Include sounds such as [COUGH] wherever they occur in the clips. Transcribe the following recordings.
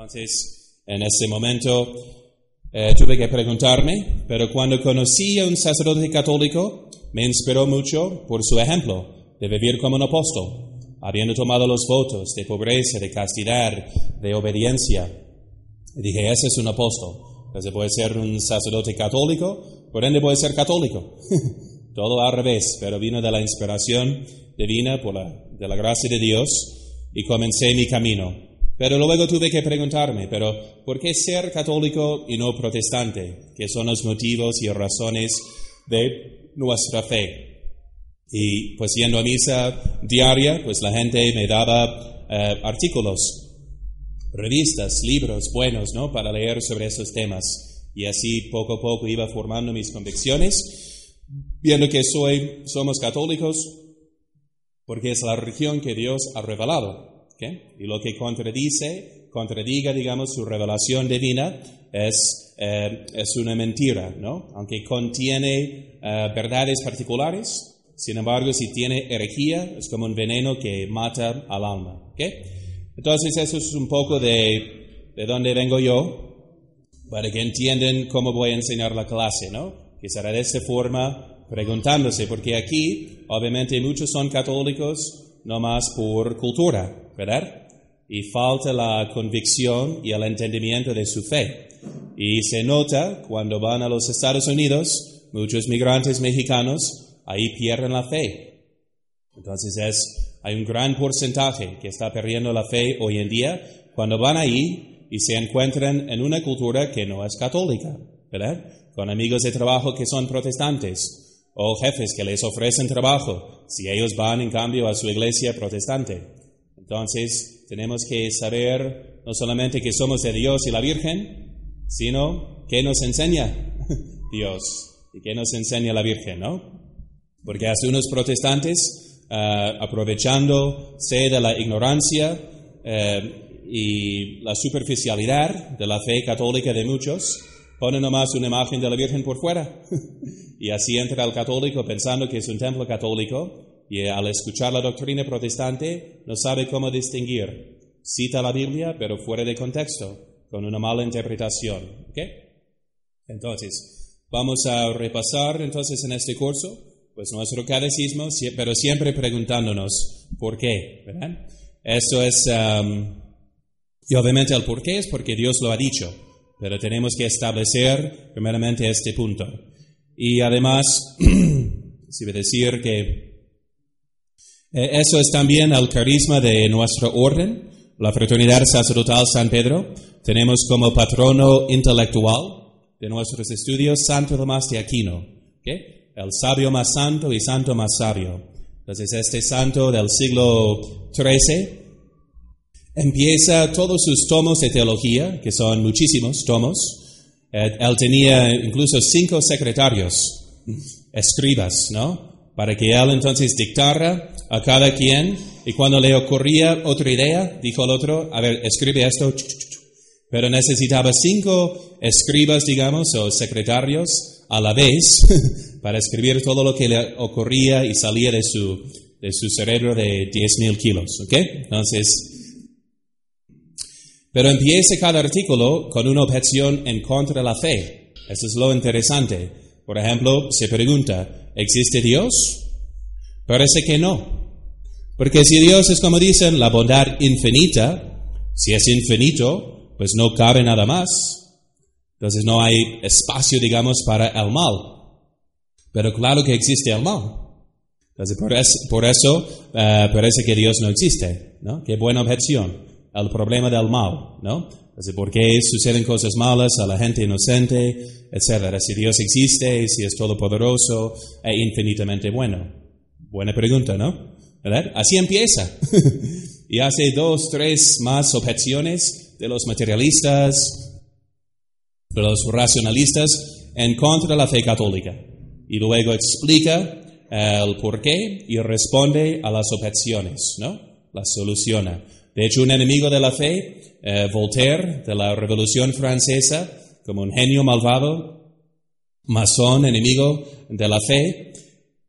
Entonces, en ese momento eh, tuve que preguntarme, pero cuando conocí a un sacerdote católico, me inspiró mucho por su ejemplo de vivir como un apóstol, habiendo tomado los votos de pobreza, de castidad, de obediencia. Dije, ese es un apóstol. Entonces puede ser un sacerdote católico, por ende puede ser católico. [LAUGHS] Todo al revés, pero vino de la inspiración divina, por de la gracia de Dios, y comencé mi camino. Pero luego tuve que preguntarme, pero ¿por qué ser católico y no protestante? ¿Qué son los motivos y razones de nuestra fe? Y pues yendo a misa diaria, pues la gente me daba eh, artículos, revistas, libros buenos, ¿no? Para leer sobre esos temas. Y así poco a poco iba formando mis convicciones, viendo que soy, somos católicos porque es la religión que Dios ha revelado. Y lo que contradice, contradiga, digamos, su revelación divina es, eh, es una mentira, ¿no? Aunque contiene eh, verdades particulares, sin embargo, si tiene herejía, es como un veneno que mata al alma, ¿ok? Entonces, eso es un poco de, de dónde vengo yo, para que entiendan cómo voy a enseñar la clase, ¿no? Que será de esta forma, preguntándose, porque aquí, obviamente, muchos son católicos no más por cultura, ¿verdad? Y falta la convicción y el entendimiento de su fe. Y se nota cuando van a los Estados Unidos, muchos migrantes mexicanos ahí pierden la fe. Entonces es, hay un gran porcentaje que está perdiendo la fe hoy en día cuando van ahí y se encuentran en una cultura que no es católica. Con amigos de trabajo que son protestantes o jefes que les ofrecen trabajo si ellos van en cambio a su iglesia protestante. Entonces, tenemos que saber no solamente que somos de Dios y la Virgen, sino que nos enseña [LAUGHS] Dios y que nos enseña la Virgen, ¿no? Porque hace unos protestantes, uh, aprovechándose de la ignorancia uh, y la superficialidad de la fe católica de muchos, ponen nomás una imagen de la Virgen por fuera. [LAUGHS] y así entra el católico pensando que es un templo católico y al escuchar la doctrina protestante no sabe cómo distinguir. Cita la Biblia, pero fuera de contexto, con una mala interpretación. Entonces, vamos a repasar entonces en este curso pues nuestro catecismo, pero siempre preguntándonos por qué. ¿verdad? Eso es, um, y obviamente el por qué es porque Dios lo ha dicho, pero tenemos que establecer primeramente este punto. Y además, [CLEARS THROAT] si decir que eh, eso es también el carisma de nuestra orden, la Fraternidad Sacerdotal San Pedro. Tenemos como patrono intelectual de nuestros estudios Santo Tomás de Aquino, el sabio más santo y santo más sabio. Entonces este santo del siglo XIII empieza todos sus tomos de teología, que son muchísimos tomos. Eh, él tenía incluso cinco secretarios, escribas, ¿no? Para que él entonces dictara a cada quien y cuando le ocurría otra idea, dijo al otro, a ver, escribe esto, pero necesitaba cinco escribas, digamos, o secretarios a la vez [LAUGHS] para escribir todo lo que le ocurría y salía de su, de su cerebro de 10.000 kilos, ¿ok? Entonces, pero empieza cada artículo con una objeción en contra de la fe. Eso es lo interesante. Por ejemplo, se pregunta, ¿existe Dios? Parece que no. Porque si Dios es como dicen, la bondad infinita, si es infinito, pues no cabe nada más. Entonces no hay espacio, digamos, para el mal. Pero claro que existe el mal. Entonces por, eso eh, parece que Dios no existe. ¿no? Qué buena objeción. El problema del mal. ¿no? Entonces, ¿por qué suceden cosas malas a la gente inocente, etcétera? Si Dios existe, si es todopoderoso e infinitamente bueno. Buena pregunta, ¿no? ¿verdad? Así empieza. [LAUGHS] y hace dos, tres más objeciones, de los materialistas, de los racionalistas, en contra de la fe católica. Y luego explica el por qué y responde a las objeciones, ¿no? Las soluciona. De hecho, un enemigo de la fe, eh, Voltaire, de la Revolución Francesa, como un genio malvado, masón, enemigo de la fe,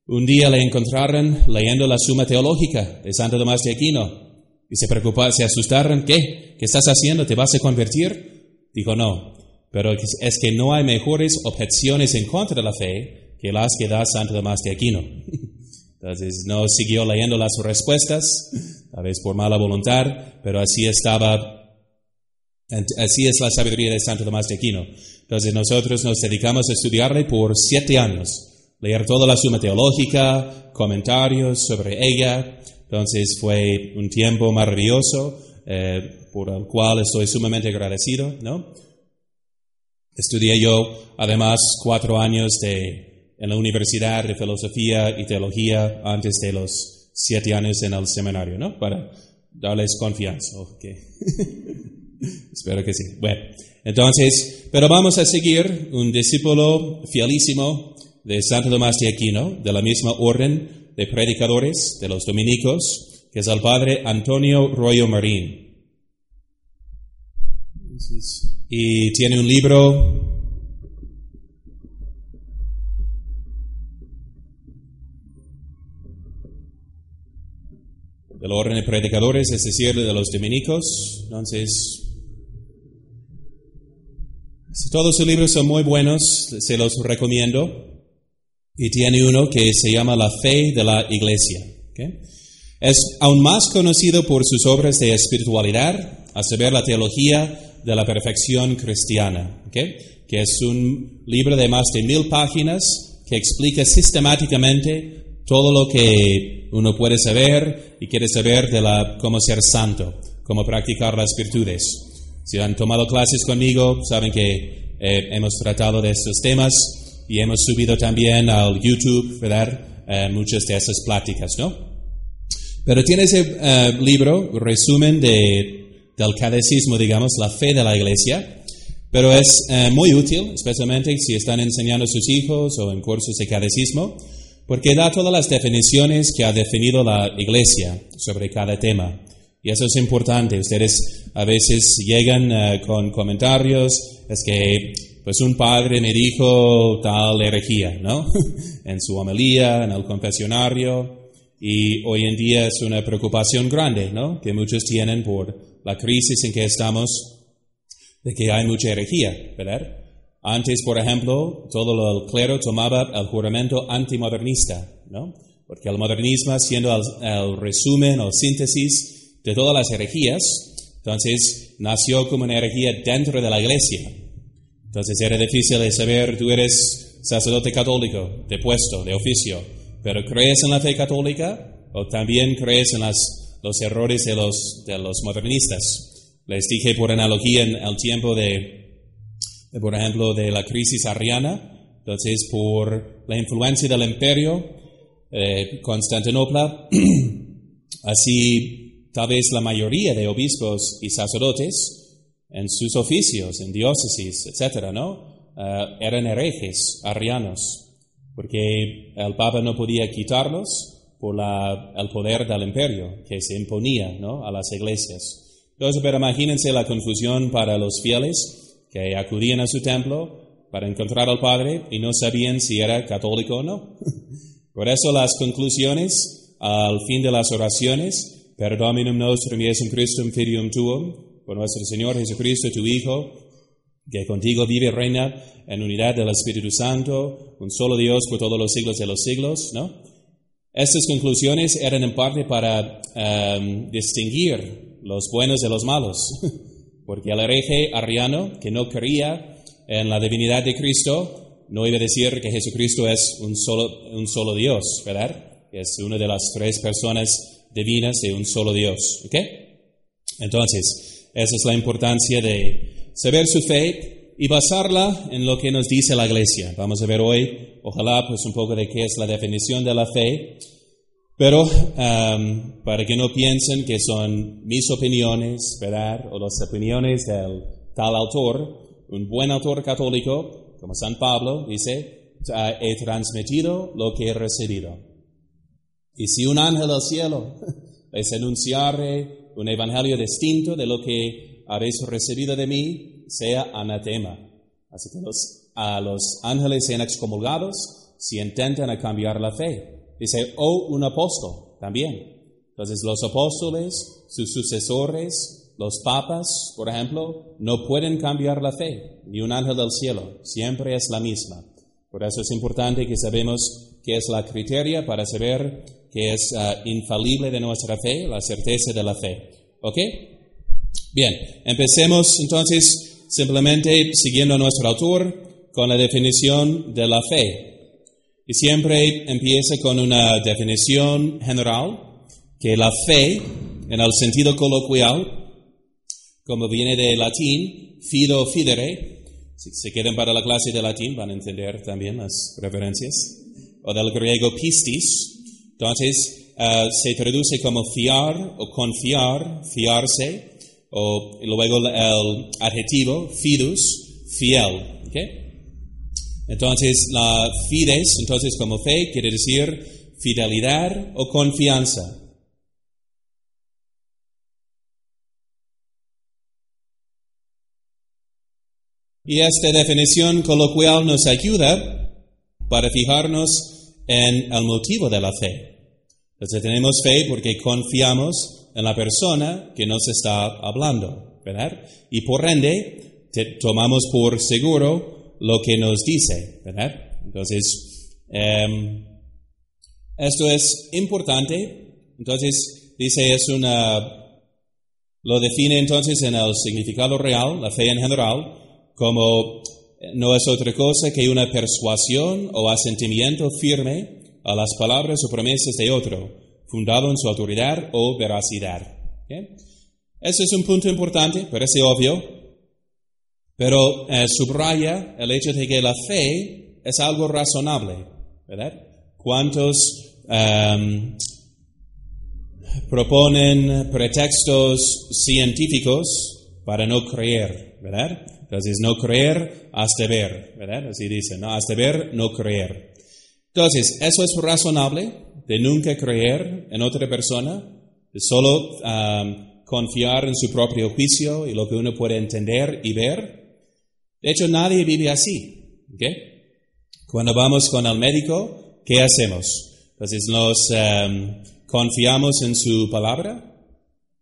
un día le encontraron leyendo la Suma Teológica de Santo Tomás de Aquino y se preocuparon, se asustaron, ¿qué? ¿Qué estás haciendo? ¿Te vas a convertir? Dijo, no, pero es que no hay mejores objeciones en contra de la fe que las que da Santo Tomás de Aquino. [LAUGHS] Entonces no siguió leyendo las respuestas, a veces por mala voluntad, pero así estaba, así es la sabiduría de Santo Tomás de Aquino. Entonces nosotros nos dedicamos a estudiarle por siete años leer toda la suma teológica, comentarios sobre ella. Entonces fue un tiempo maravilloso eh, por el cual estoy sumamente agradecido, ¿no? Estudié yo además cuatro años de, en la Universidad de Filosofía y Teología antes de los siete años en el seminario, ¿no? Para darles confianza. Okay. [LAUGHS] Espero que sí. Bueno, entonces, pero vamos a seguir un discípulo fielísimo de Santo Tomás de Aquino, de la misma orden de predicadores de los dominicos, que es el padre Antonio Royo Marín. Y tiene un libro del orden de predicadores, es decir, de los dominicos. Entonces, todos sus libros son muy buenos, se los recomiendo y tiene uno que se llama La Fe de la Iglesia. Es aún más conocido por sus obras de espiritualidad, a saber la teología de la perfección cristiana, que es un libro de más de mil páginas que explica sistemáticamente todo lo que uno puede saber y quiere saber de la, cómo ser santo, cómo practicar las virtudes. Si han tomado clases conmigo, saben que eh, hemos tratado de estos temas y hemos subido también al YouTube, ¿verdad? Eh, muchas de esas pláticas, ¿no? Pero tiene ese eh, libro, resumen de, del catecismo, digamos, la fe de la iglesia, pero es eh, muy útil, especialmente si están enseñando a sus hijos o en cursos de catecismo, porque da todas las definiciones que ha definido la iglesia sobre cada tema. Y eso es importante. Ustedes a veces llegan con comentarios, es que pues un padre me dijo tal herejía, ¿no? [LAUGHS] en su homilía, en el confesionario, y hoy en día es una preocupación grande, ¿no? Que muchos tienen por la crisis en que estamos, de que hay mucha herejía, ¿verdad? Antes, por ejemplo, todo el clero tomaba el juramento antimodernista, ¿no? Porque el modernismo, siendo el, el resumen o síntesis de todas las herejías, entonces nació como una herejía dentro de la iglesia, entonces era difícil de saber, tú eres sacerdote católico, de puesto, de oficio, pero ¿crees en la fe católica o también crees en las, los errores de los, de los modernistas? Les dije por analogía en el tiempo de, por ejemplo, de la crisis ariana, entonces por la influencia del imperio, eh, Constantinopla, [CLEARS THROAT] así tal vez la mayoría de obispos y sacerdotes en sus oficios, en diócesis, etcétera, ¿no? Eh, eran herejes arianos, porque el Papa no podía quitarlos por la, el poder del imperio que se imponía ¿no? a las iglesias. Entonces, pero imagínense la confusión para los fieles que acudían a su templo para encontrar al Padre y no sabían si era católico o no. [LAUGHS] Por eso las conclusiones al fin de las oraciones, per Dominum nostrum Iesum Christum filium tuum, por nuestro Señor Jesucristo, tu Hijo, que contigo vive y reina en unidad del Espíritu Santo, un solo Dios por todos los siglos de los siglos, ¿no? Estas conclusiones eran en parte para um, distinguir los buenos de los malos, [LAUGHS] porque el hereje arriano que no creía en la divinidad de Cristo no iba a decir que Jesucristo es un solo, un solo Dios, ¿verdad? Es una de las tres personas divinas de un solo Dios, ¿ok? Entonces, esa es la importancia de saber su fe y basarla en lo que nos dice la iglesia. Vamos a ver hoy, ojalá, pues un poco de qué es la definición de la fe. Pero um, para que no piensen que son mis opiniones, ¿verdad? O las opiniones del tal autor, un buen autor católico, como San Pablo, dice, he transmitido lo que he recibido. Y si un ángel del cielo [LAUGHS] les anunciare un evangelio distinto de lo que habéis recibido de mí, sea anatema. Así que los, a los ángeles sean excomulgados si intentan cambiar la fe. Dice, o un apóstol también. Entonces los apóstoles, sus sucesores, los papas, por ejemplo, no pueden cambiar la fe, ni un ángel del cielo, siempre es la misma. Por eso es importante que sabemos qué es la criteria para saber que es ah, infalible de nuestra fe, la certeza de la fe. ¿Ok? Bien, empecemos entonces simplemente siguiendo a nuestro autor con la definición de la fe. Y siempre empieza con una definición general, que la fe, en el sentido coloquial, como viene de latín, fido fidere, si se quedan para la clase de latín van a entender también las referencias, o del griego pistis, entonces uh, se traduce como fiar o confiar, fiarse, o luego el adjetivo fidus, fiel. ¿okay? Entonces, la fides, entonces como fe, quiere decir fidelidad o confianza. Y esta definición coloquial nos ayuda para fijarnos en el motivo de la fe. Entonces tenemos fe porque confiamos en la persona que nos está hablando, ¿verdad? Y por ende, tomamos por seguro lo que nos dice, ¿verdad? Entonces, em, esto es importante. Entonces, dice, es una, lo define entonces en el significado real, la fe en general, como no es otra cosa que una persuasión o asentimiento firme a las palabras o promesas de otro, fundado en su autoridad o veracidad. ¿Okay? Ese es un punto importante, parece obvio, pero eh, subraya el hecho de que la fe es algo razonable, ¿verdad? ¿Cuántos em, proponen pretextos científicos para no creer, ¿verdad? Entonces, no creer hasta ver, ¿verdad? Así dice, ¿no? Hasta ver, no creer. Entonces, eso es razonable de nunca creer en otra persona, de solo em, confiar en su propio juicio y lo que uno puede entender y ver. De hecho, nadie vive así. ¿okay? Cuando vamos con el médico, ¿qué hacemos? Entonces, ¿nos em, confiamos en su palabra?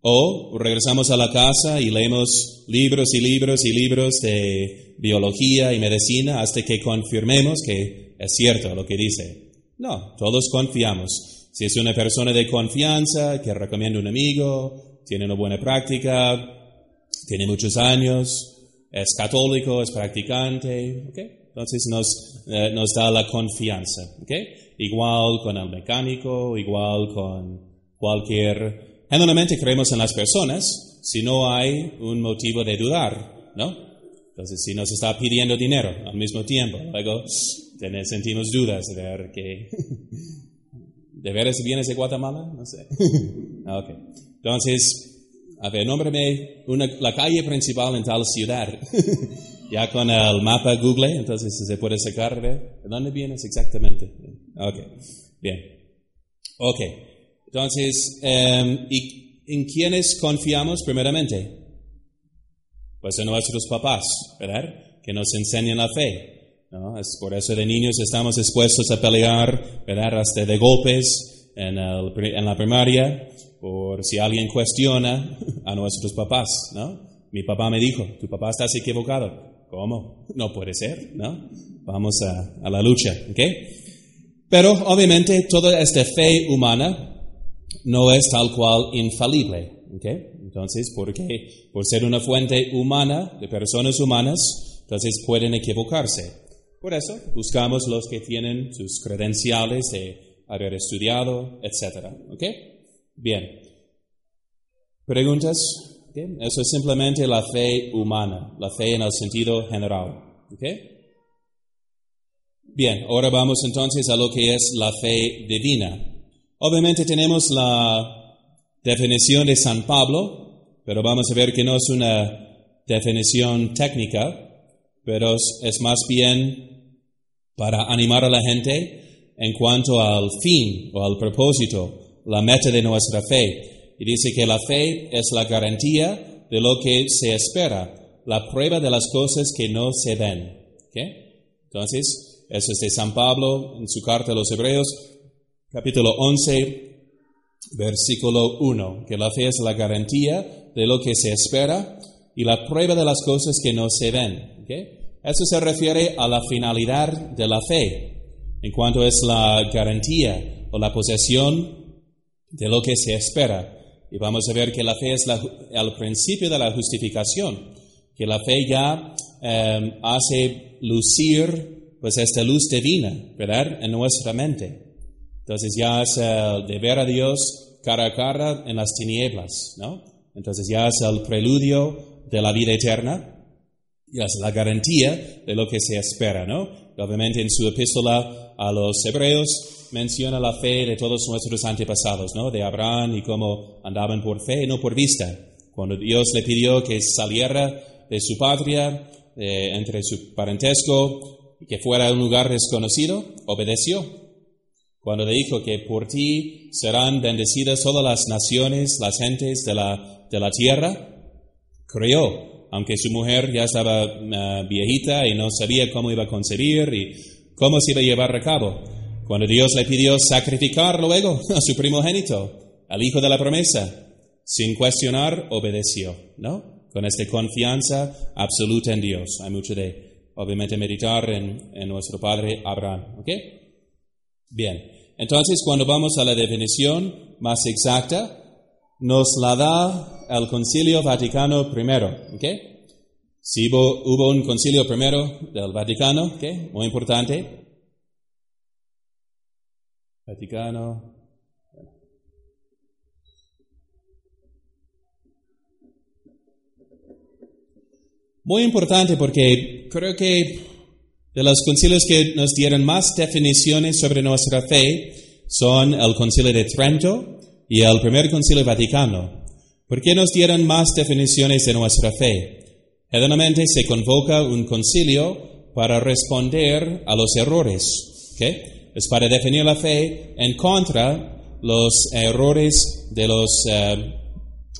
¿O regresamos a la casa y leemos libros y libros y libros de biología y medicina hasta que confirmemos que es cierto lo que dice? No, todos confiamos. Si es una persona de confianza que recomienda un amigo, tiene una buena práctica, tiene muchos años, es católico, es practicante, ¿okay? entonces nos, eh, nos da la confianza. ¿okay? Igual con el mecánico, igual con cualquier... Generalmente creemos en las personas si no hay un motivo de dudar, ¿no? Entonces, si nos está pidiendo dinero al mismo tiempo, luego sentimos dudas de ver que... [LAUGHS] ¿De veras vienes de Guatemala? No sé. [LAUGHS] Okay. Entonces, a ver, nómbrame una, la calle principal en tal ciudad. [LAUGHS] ya con el mapa Google, entonces se puede sacar, ¿de dónde vienes exactamente? Ok, bien. Ok, entonces, em, ¿y en quiénes confiamos primeramente? Pues en nuestros papás, ¿verdad? Que nos enseñan la fe. ¿no? Es por eso de niños estamos dispuestos a pelear, ¿verdad? Hasta de golpes en, el, en la primaria por si alguien cuestiona a nuestros papás, ¿no? Mi papá me dijo, tu papá estás equivocado. ¿Cómo? No puede ser, ¿no? Vamos a, a la lucha, ¿ok? Pero obviamente toda esta fe humana no es tal cual infalible, ¿ok? Entonces, ¿por qué? Por ser una fuente humana, de personas humanas, entonces pueden equivocarse. Por eso buscamos los que tienen sus credenciales de haber estudiado, etcétera, ¿ok? Bien. ¿Preguntas? Eso es simplemente la fe humana, la fe en el sentido general. Bien, ahora vamos entonces a lo que es la fe divina. Obviamente tenemos la definición de San Pablo, pero vamos a ver que no es una definición técnica, pero es, es más bien para animar a la gente en cuanto al fin o al propósito, la meta de nuestra fe. Y dice que la fe es la garantía de lo que se espera, la prueba de las cosas que no se ven. Entonces, eso es de San Pablo en su carta a los Hebreos, capítulo 11, versículo 1, que la fe es la garantía de lo que se espera y la prueba de las cosas que no se ven. Eso se refiere a la finalidad de la fe, en cuanto es la garantía o la posesión de lo que se espera. Y vamos a ver que la fe es el principio de la justificación, que la fe ya em, hace lucir pues esta luz divina, ¿verdad? En nuestra mente. Entonces ya es el de ver a Dios cara a cara en las tinieblas, ¿no? Entonces ya es el preludio de la vida eterna, ya es la garantía de lo que se espera, ¿no? Obviamente en su epístola a los hebreos menciona la fe de todos nuestros antepasados, ¿no? De Abraham y cómo andaban por fe y no por vista. Cuando Dios le pidió que saliera de su patria, entre su parentesco, y que fuera a un lugar desconocido, obedeció. Cuando le dijo que por ti serán bendecidas todas las naciones, las gentes de la, de la tierra, creyó, aunque su mujer ya estaba eh, viejita y no sabía cómo iba a concebir y cómo se iba a llevar a cabo. Cuando Dios le pidió sacrificar luego [LAUGHS] a su primogénito, al hijo de la promesa, sin cuestionar, obedeció, ¿no? con esta confianza absoluta en Dios. Hay mucho de, obviamente, meditar en, en nuestro Padre Abraham. ¿Ok? Bien. Entonces, cuando vamos a la definición más exacta, nos la da el Concilio Vaticano I. ¿Ok? Si hubo, un concilio primero del Vaticano, ¿ok? Muy importante. Vaticano Muy importante porque creo que de los concilios que nos dieron más definiciones sobre nuestra fe son el concilio de Trento y el primer concilio vaticano. ¿Por qué nos dieron más definiciones de nuestra fe? Generalmente se convoca un concilio para responder a los errores. Es para definir la fe en contra los errores de los, eh,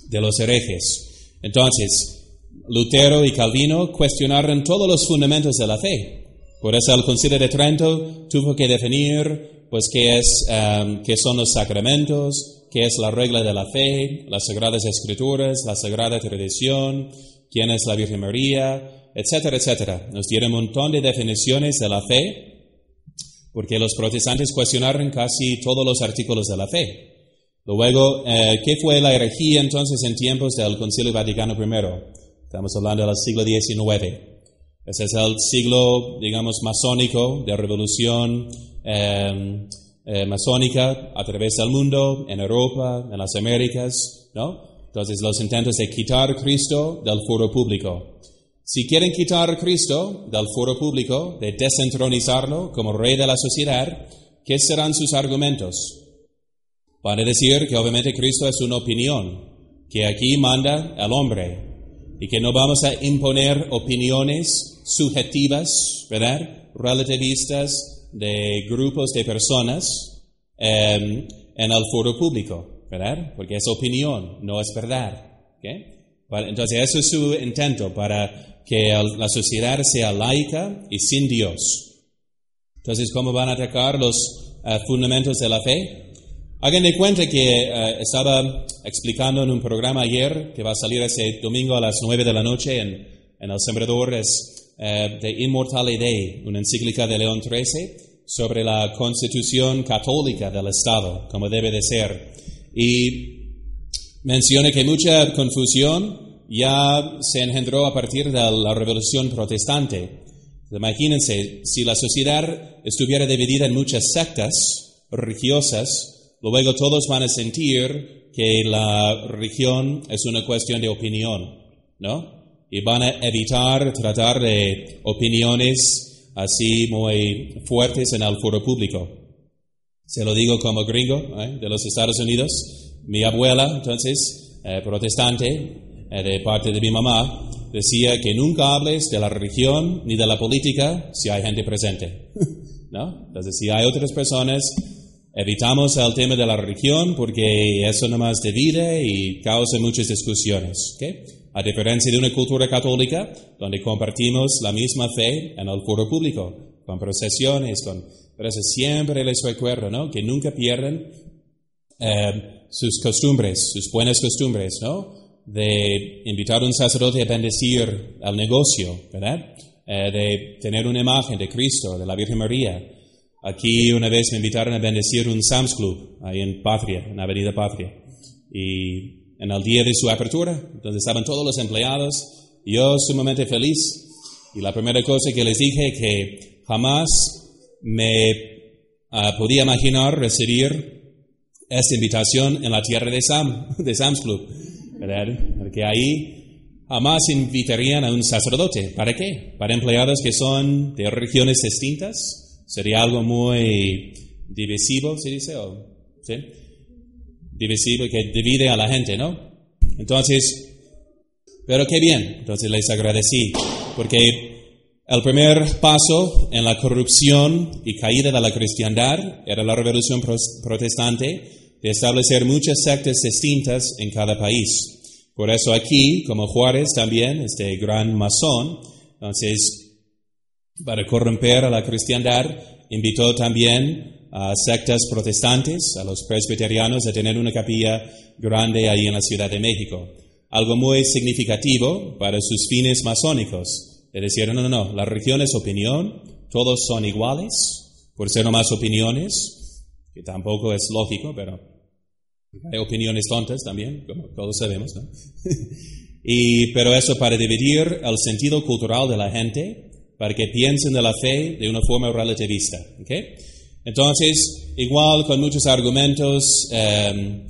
de los herejes. Entonces, Lutero y Calvino cuestionaron todos los fundamentos de la fe. Por eso el Concilio de Trento tuvo que definir pues qué es um, qué son los sacramentos, qué es la regla de la fe, las sagradas escrituras, la sagrada tradición, quién es la Virgen María, etcétera, etcétera. Nos dieron un montón de definiciones de la fe, porque los protestantes cuestionaron casi todos los artículos de la fe. Luego, eh, ¿qué fue la herejía entonces en tiempos del Concilio Vaticano I? Estamos hablando del siglo XIX. Ese es el siglo, digamos, masónico, de revolución em, eh, masónica a través del mundo, en Europa, en las Américas, ¿no? Entonces, los intentos de quitar Cristo del foro público. Si quieren quitar a Cristo del foro público, de desentronizarlo como rey de la sociedad, ¿qué serán sus argumentos? Van a decir que obviamente Cristo es una opinión, que aquí manda el hombre, y que no vamos a imponer opiniones subjetivas, ¿verdad? Relativistas de grupos de personas em, en el foro público, ¿verdad? Porque es opinión, no es verdad. Entonces, eso es su intento para que la sociedad sea laica y sin Dios. Entonces, ¿cómo van a atacar los eh, fundamentos de la fe? Hagan de cuenta que eh, estaba explicando en un programa ayer que va a salir ese domingo a las 9 de la noche en, El Sembrador, es uh, de Immortale Dei, una encíclica de León XIII sobre la constitución católica del Estado, como debe de ser. Y menciona que mucha confusión ya se engendró a partir de la revolución protestante. Imagínense, si la sociedad estuviera dividida en muchas sectas religiosas, luego todos van a sentir que la religión es una cuestión de opinión, ¿no? Y van a evitar tratar de opiniones así muy fuertes en el foro público. Se lo digo como gringo ¿eh? de los Estados Unidos. Mi abuela, entonces, eh, protestante, eh, de parte de mi mamá, decía que nunca hables de la religión ni de la política si hay gente presente. [LAUGHS] ¿No? Entonces, si hay otras personas, evitamos el tema de la religión porque eso nomás divide y causa muchas discusiones. ¿okay? A diferencia de una cultura católica, donde compartimos la misma fe en el foro público, con procesiones, con... Pero eso siempre les recuerdo, ¿no? Que nunca pierdan eh, sus costumbres, sus buenas costumbres, ¿no? De invitar a un sacerdote a bendecir al negocio, ¿verdad? Eh, de tener una imagen de Cristo, de la Virgen María. Aquí una vez me invitaron a bendecir un Sam's Club, ahí en Patria, en Avenida Patria. Y en el día de su apertura, donde estaban todos los empleados, yo sumamente feliz. Y la primera cosa que les dije que jamás me uh, podía imaginar recibir esta invitación en la tierra de, Sam, [LAUGHS] de Sam's Club, ¿verdad? Porque ahí jamás invitarían a un sacerdote. ¿Para qué? Para empleados que son de regiones distintas. Sería algo muy divisivo, ¿se dice? ¿O, ¿sí? Divisivo que divide a la gente, ¿no? Entonces, pero qué bien. Entonces les agradecí. Porque el primer paso en la corrupción y caída de la cristiandad era la revolución protestante de establecer muchas sectas distintas en cada país. Por eso aquí, como Juárez también, este gran masón, entonces, para corromper a la cristiandad, invitó también a sectas protestantes, a los presbiterianos, a tener una capilla grande ahí en la Ciudad de México. Algo muy significativo para sus fines masónicos le decían, no, no, no, la religión es opinión, todos son iguales, por ser nomás opiniones, que tampoco es lógico, pero hay opiniones tontas también, como todos sabemos, ¿no? [LAUGHS] y, pero eso para dividir el sentido cultural de la gente, para que piensen de la fe de una forma relativista, ¿ok? Entonces, igual con muchos argumentos eh,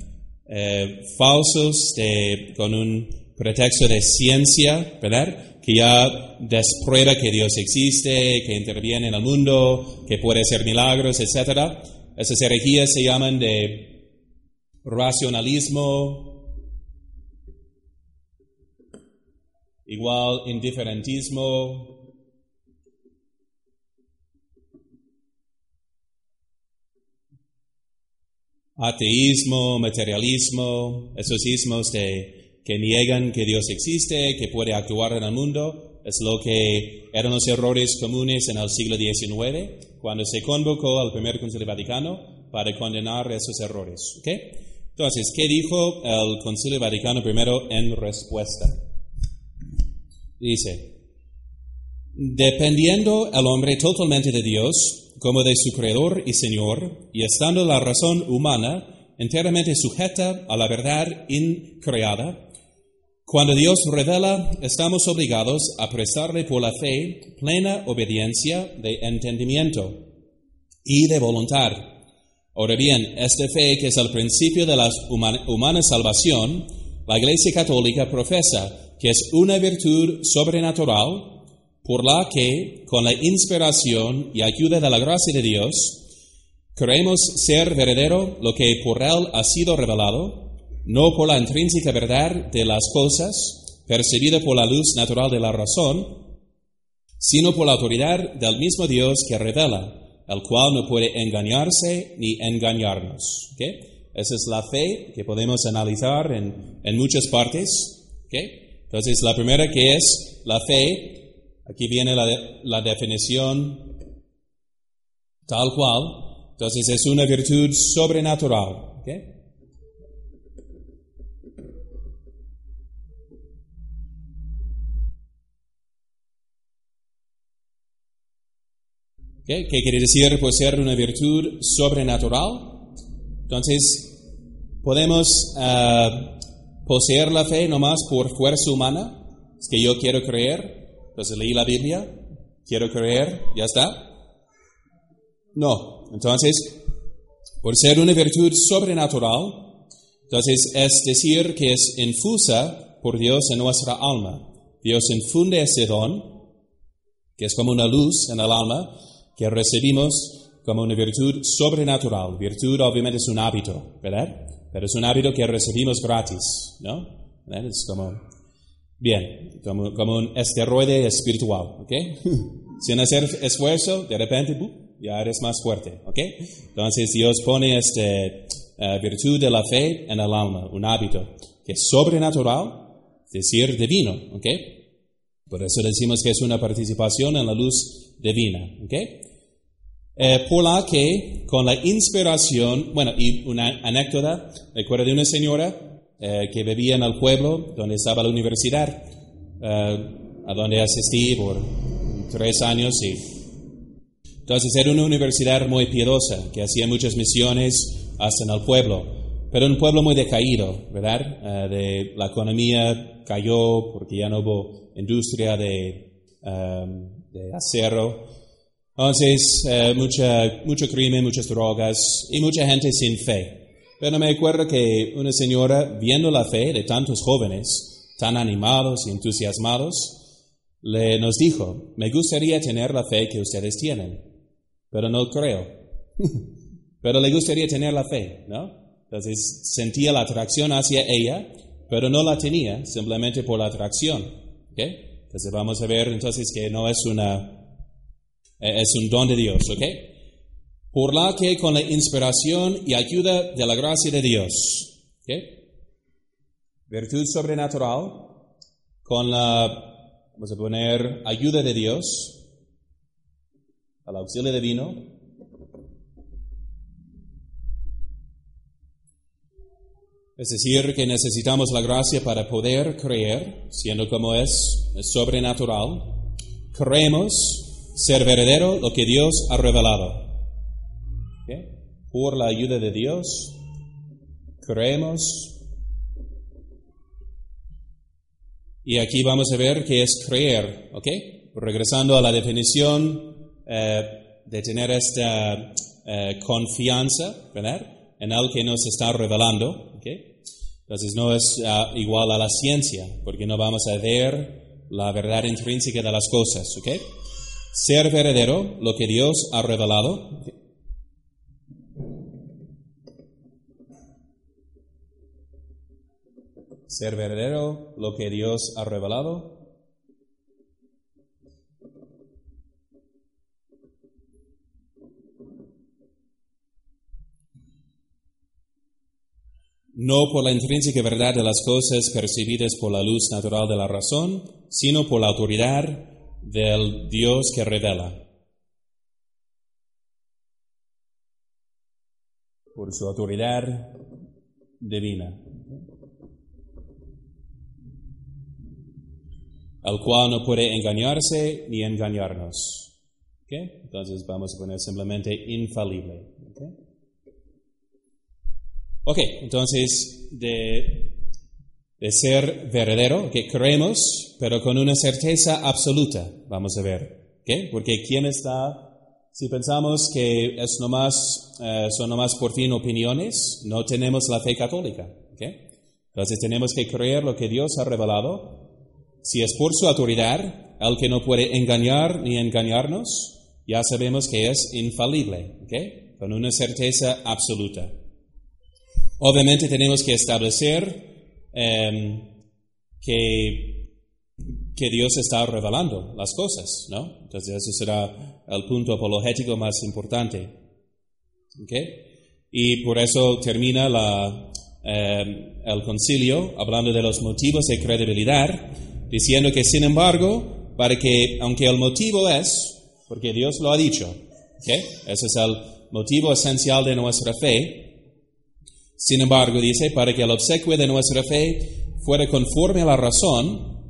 eh, falsos, de, con un pretexto de ciencia, ¿verdad? que ya desprueba que Dios existe, que interviene en el mundo, que puede hacer milagros, etc. Esas herejías se llaman de racionalismo, igual indiferentismo, ateísmo, materialismo, esos ismos de que niegan que Dios existe, que puede actuar en el mundo. Es lo que eran los errores comunes en el siglo XIX, cuando se convocó al primer Concilio Vaticano para condenar esos errores. ¿Okay? Entonces, ¿qué dijo el Concilio Vaticano I en respuesta? Dice, dependiendo el hombre totalmente de Dios, como de su Creador y Señor, y estando la razón humana enteramente sujeta a la verdad increada, cuando Dios revela, estamos obligados a prestarle por la fe plena obediencia de entendimiento y de voluntad. Ahora bien, esta fe, que es el principio de la humana, salvación, la Iglesia Católica profesa que es una virtud sobrenatural por la que, con la inspiración y ayuda de la gracia de Dios, creemos ser verdadero lo que por Él ha sido revelado no por la intrínseca verdad de las cosas, percibida por la luz natural de la razón, sino por la autoridad del mismo Dios que revela, el cual no puede engañarse ni engañarnos. Esa es la fe que podemos analizar en, en muchas partes. Entonces, la primera que es la fe, aquí viene la, la definición tal cual. Entonces, es una virtud sobrenatural. ¿okay? ¿Qué quiere decir pues, ser una virtud sobrenatural? Entonces, podemos uh, poseer la fe nomás por fuerza humana. Es que yo quiero creer, entonces leí la Biblia, quiero creer, ya está. No, entonces, por ser una virtud sobrenatural, entonces es decir que es infusa por Dios en nuestra alma. Dios infunde ese don, que es como una luz en el alma, que recibimos como una virtud sobrenatural. Virtud obviamente es un hábito, ¿verdad? Pero es un hábito que recibimos gratis, ¿no? ¿Verdad? Es como, bien, como, como un esteroide espiritual, ¿ok? [LAUGHS] Sin hacer esfuerzo, de repente, ya eres más fuerte, ¿ok? Entonces Dios pone esta virtud de la fe en el alma, un hábito que es sobrenatural, es decir, divino, ¿ok? Por eso decimos que es una participación en la luz divina, ¿ok? Eh, por la que con la inspiración, bueno, y una anécdota, recuerdo de una señora eh, que vivía en el pueblo donde estaba la universidad, eh, a donde asistí por tres años y entonces era una universidad muy piadosa que hacía muchas misiones hasta en el pueblo, pero un pueblo muy decaído, ¿verdad? de, la economía cayó porque ya no hubo industria de, de acero. Entonces, eh, mucha, mucho crimen, muchas drogas y mucha gente sin fe. Pero me acuerdo que una señora, viendo la fe de tantos jóvenes, tan animados y entusiasmados, le nos dijo, me gustaría tener la fe que ustedes tienen, pero no creo. [LAUGHS] pero le gustaría tener la fe, ¿no? Entonces sentía la atracción hacia ella, pero no la tenía simplemente por la atracción. ¿okay? Entonces vamos a ver entonces que no es una eh, es un don de Dios, ¿ok? Por la que con la inspiración y ayuda de la gracia de Dios, ¿ok? Virtud sobrenatural, con la, vamos a poner, ayuda de Dios, al auxilio divino, Es decir, que necesitamos la gracia para poder creer, siendo como es, es sobrenatural. Creemos ser verdadero lo que Dios ha revelado. Por la ayuda de Dios, creemos. Y aquí vamos a ver qué es creer, ¿ok? Regresando a la definición eh, de tener esta eh, confianza, ¿verdad? En el que nos está revelando, ¿ok? Entonces no es uh, igual a la ciencia, porque no vamos a ver la verdad intrínseca de las cosas, ¿ok? ser verdadero lo que Dios ha revelado. Ser verdadero lo que Dios ha revelado. no por la intrínseca verdad de las cosas percibidas por la luz natural de la razón, sino por la autoridad del Dios que revela. Por su autoridad divina. Al cual no puede engañarse ni engañarnos. Entonces vamos a poner simplemente infalible. Ok, entonces de de ser verdadero, que creemos, pero con una certeza absoluta, vamos a ver. ¿Qué? Porque ¿quién está? Si pensamos que es nomás, eh, son nomás por fin opiniones, no tenemos la fe católica. ¿qué? Entonces tenemos que creer lo que Dios ha revelado. Si es por su autoridad, el que no puede engañar ni engañarnos, ya sabemos que es infalible, ¿qué? con una certeza absoluta. Obviamente tenemos que establecer Em, que, que Dios está revelando las cosas, ¿no? Entonces eso será el punto apologético más importante. ¿Okay? Y por eso termina la, em, el concilio hablando de los motivos de credibilidad, diciendo que sin embargo, para que, aunque el motivo es, porque Dios lo ha dicho, ¿okay? ese es el motivo esencial de nuestra fe, sin embargo, dice, para que el obsequio de nuestra fe fuera conforme a la razón,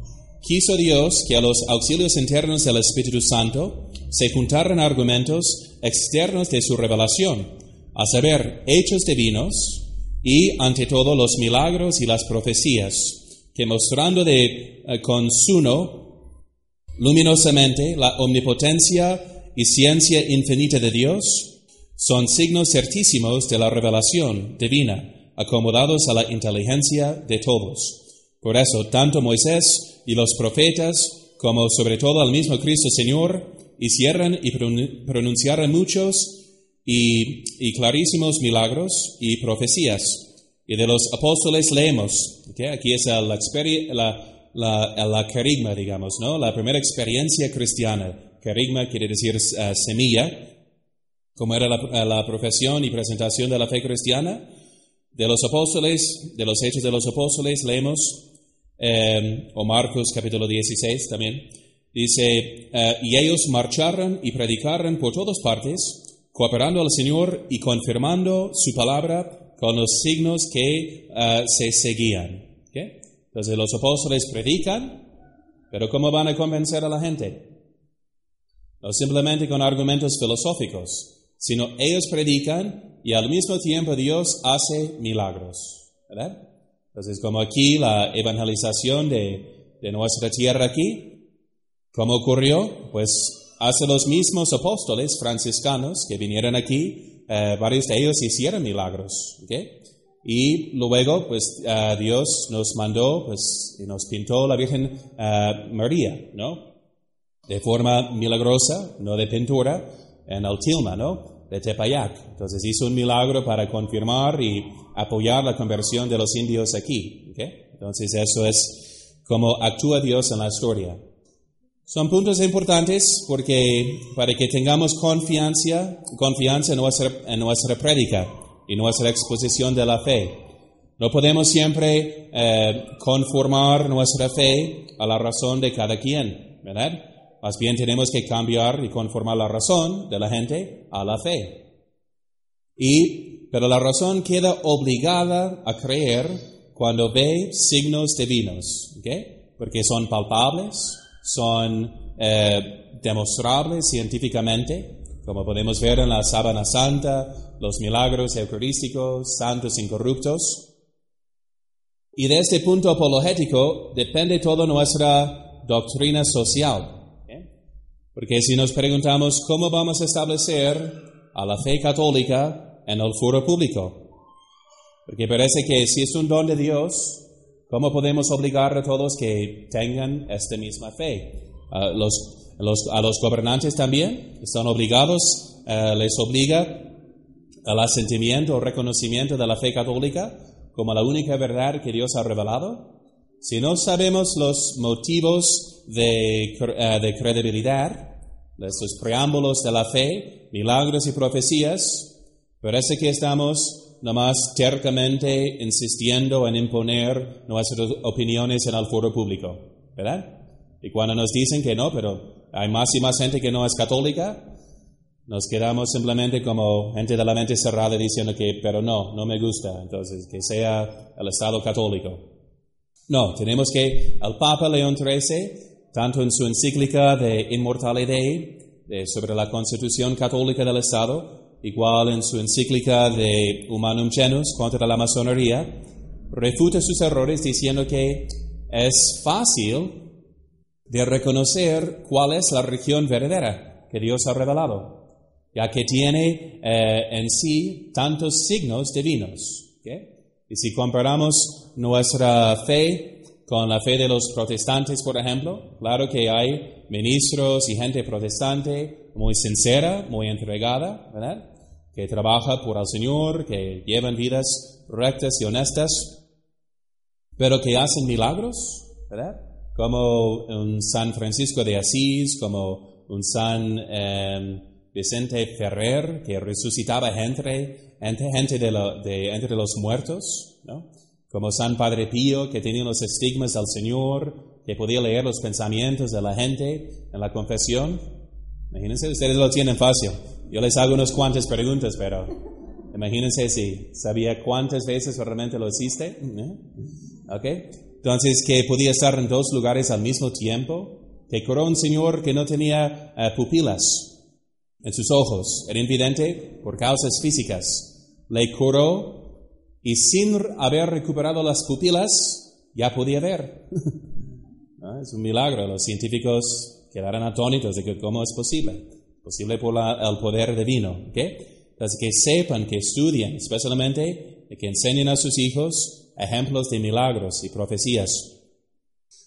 quiso Dios que a los auxilios internos del Espíritu Santo se juntaran argumentos externos de su revelación, a saber, hechos divinos y, ante todo, los milagros y las profecías, que mostrando de eh, luminosamente la omnipotencia y ciencia infinita de Dios, son signos certísimos de la revelación divina, acomodados a la inteligencia de todos. Por eso, tanto Moisés y los profetas, como sobre todo al mismo Cristo Señor, hicieron y pronunciaron muchos y, y clarísimos milagros y profecías. Y de los apóstoles leemos, ¿ok? aquí es la, la, carigma, digamos, ¿no? La primera experiencia cristiana. Carigma quiere decir eh, semilla, como era la, la profesión y presentación de la fe cristiana. De los apóstoles, de los hechos de los apóstoles, leemos, eh, o Marcos capítulo 16 también, dice, eh, y ellos marcharon y predicaron por todas partes, cooperando al Señor y confirmando su palabra con los signos que eh, se seguían. ¿Ok? Entonces los apóstoles predican, pero ¿cómo van a convencer a la gente? No simplemente con argumentos filosóficos, sino ellos predican y al mismo tiempo Dios hace milagros. ¿Verdad? Entonces, como aquí la evangelización de, de nuestra tierra aquí, ¿cómo ocurrió? Pues hace los mismos apóstoles franciscanos que vinieron aquí, eh, varios de ellos hicieron milagros. ¿ok? Y luego, pues eh, Dios nos mandó, pues, y nos pintó la Virgen eh, María, ¿no? De forma milagrosa, no de pintura, en el tilma, ¿no? De Tepayac. Entonces hizo un milagro para confirmar y apoyar la conversión de los indios aquí. ¿ok? Entonces eso es como actúa Dios en la historia. Son puntos importantes porque para que tengamos confianza, confianza en nuestra, en nuestra prédica y nuestra exposición de la fe. No podemos siempre eh, conformar nuestra fe a la razón de cada quien, ¿verdad? Más bien tenemos que cambiar y conformar la razón de la gente a la fe. Y, pero la razón queda obligada a creer cuando ve signos divinos, ¿ok? Porque son palpables, son eh, demostrables científicamente, como podemos ver en la sábana santa, los milagros eucarísticos, santos incorruptos. Y de este punto apologético depende toda nuestra doctrina social. Porque si nos preguntamos cómo vamos a establecer a la fe católica en el foro público, porque parece que si es un don de Dios, ¿cómo podemos obligar a todos que tengan esta misma fe? A los, los, a los gobernantes también están obligados, uh, les obliga al asentimiento o reconocimiento de la fe católica como la única verdad que Dios ha revelado. Si no sabemos los motivos de, uh, de credibilidad, estos preámbulos de la fe, milagros y profecías, parece que estamos nomás tercamente insistiendo en imponer nuestras opiniones en el foro público, ¿verdad? Y cuando nos dicen que no, pero hay más y más gente que no es católica, nos quedamos simplemente como gente de la mente cerrada diciendo que, pero no, no me gusta, entonces que sea el Estado católico. No, tenemos que el Papa León XIII, tanto en su encíclica de Inmortalidad de, sobre la Constitución Católica del Estado, igual en su encíclica de Humanum Genus contra la masonería, refuta sus errores diciendo que es fácil de reconocer cuál es la religión verdadera que Dios ha revelado, ya que tiene eh, en sí tantos signos divinos. ¿okay? Y si comparamos nuestra fe con la fe de los protestantes, por ejemplo, claro que hay ministros y gente protestante muy sincera, muy entregada, ¿verdad? que trabaja por el Señor, que llevan vidas rectas y honestas, pero que hacen milagros, ¿verdad? Como un San Francisco de Asís, como un San eh, Vicente Ferrer, que resucitaba gente, gente, gente de, de, entre los muertos, ¿no? Como San Padre Pío, que tenía los estigmas del Señor, que podía leer los pensamientos de la gente en la confesión. Imagínense, ustedes lo tienen fácil. Yo les hago unas cuantas preguntas, pero imagínense si sabía cuántas veces realmente lo hiciste. ¿eh? ¿Ok? Entonces, que podía estar en dos lugares al mismo tiempo. Que curó un señor que no tenía uh, pupilas en sus ojos, era invidente por causas físicas. Le curó y sin haber recuperado las pupilas ya podía ver. ¿No? [LAUGHS] Es un milagro. Los científicos quedaron atónitos de que cómo es posible. Posible por la, el poder divino. ¿okay? Entonces, que sepan, que estudien, especialmente que enseñen a sus hijos ejemplos de milagros y profecías.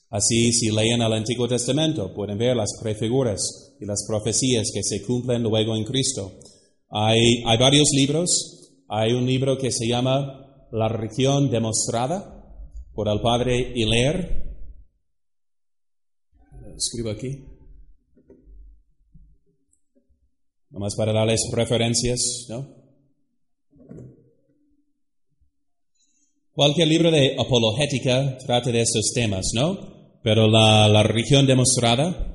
Así, si leen el Antiguo Testamento, pueden ver las prefiguras y las profecías que se cumplen luego en Cristo. Hay, hay varios libros. Hay un libro que se llama La religión demostrada por el padre Hilaire. Escribo aquí. Nomás para darles referencias, ¿no? Cualquier libro de apologética trata de estos temas, ¿no? Pero la, la religión demostrada,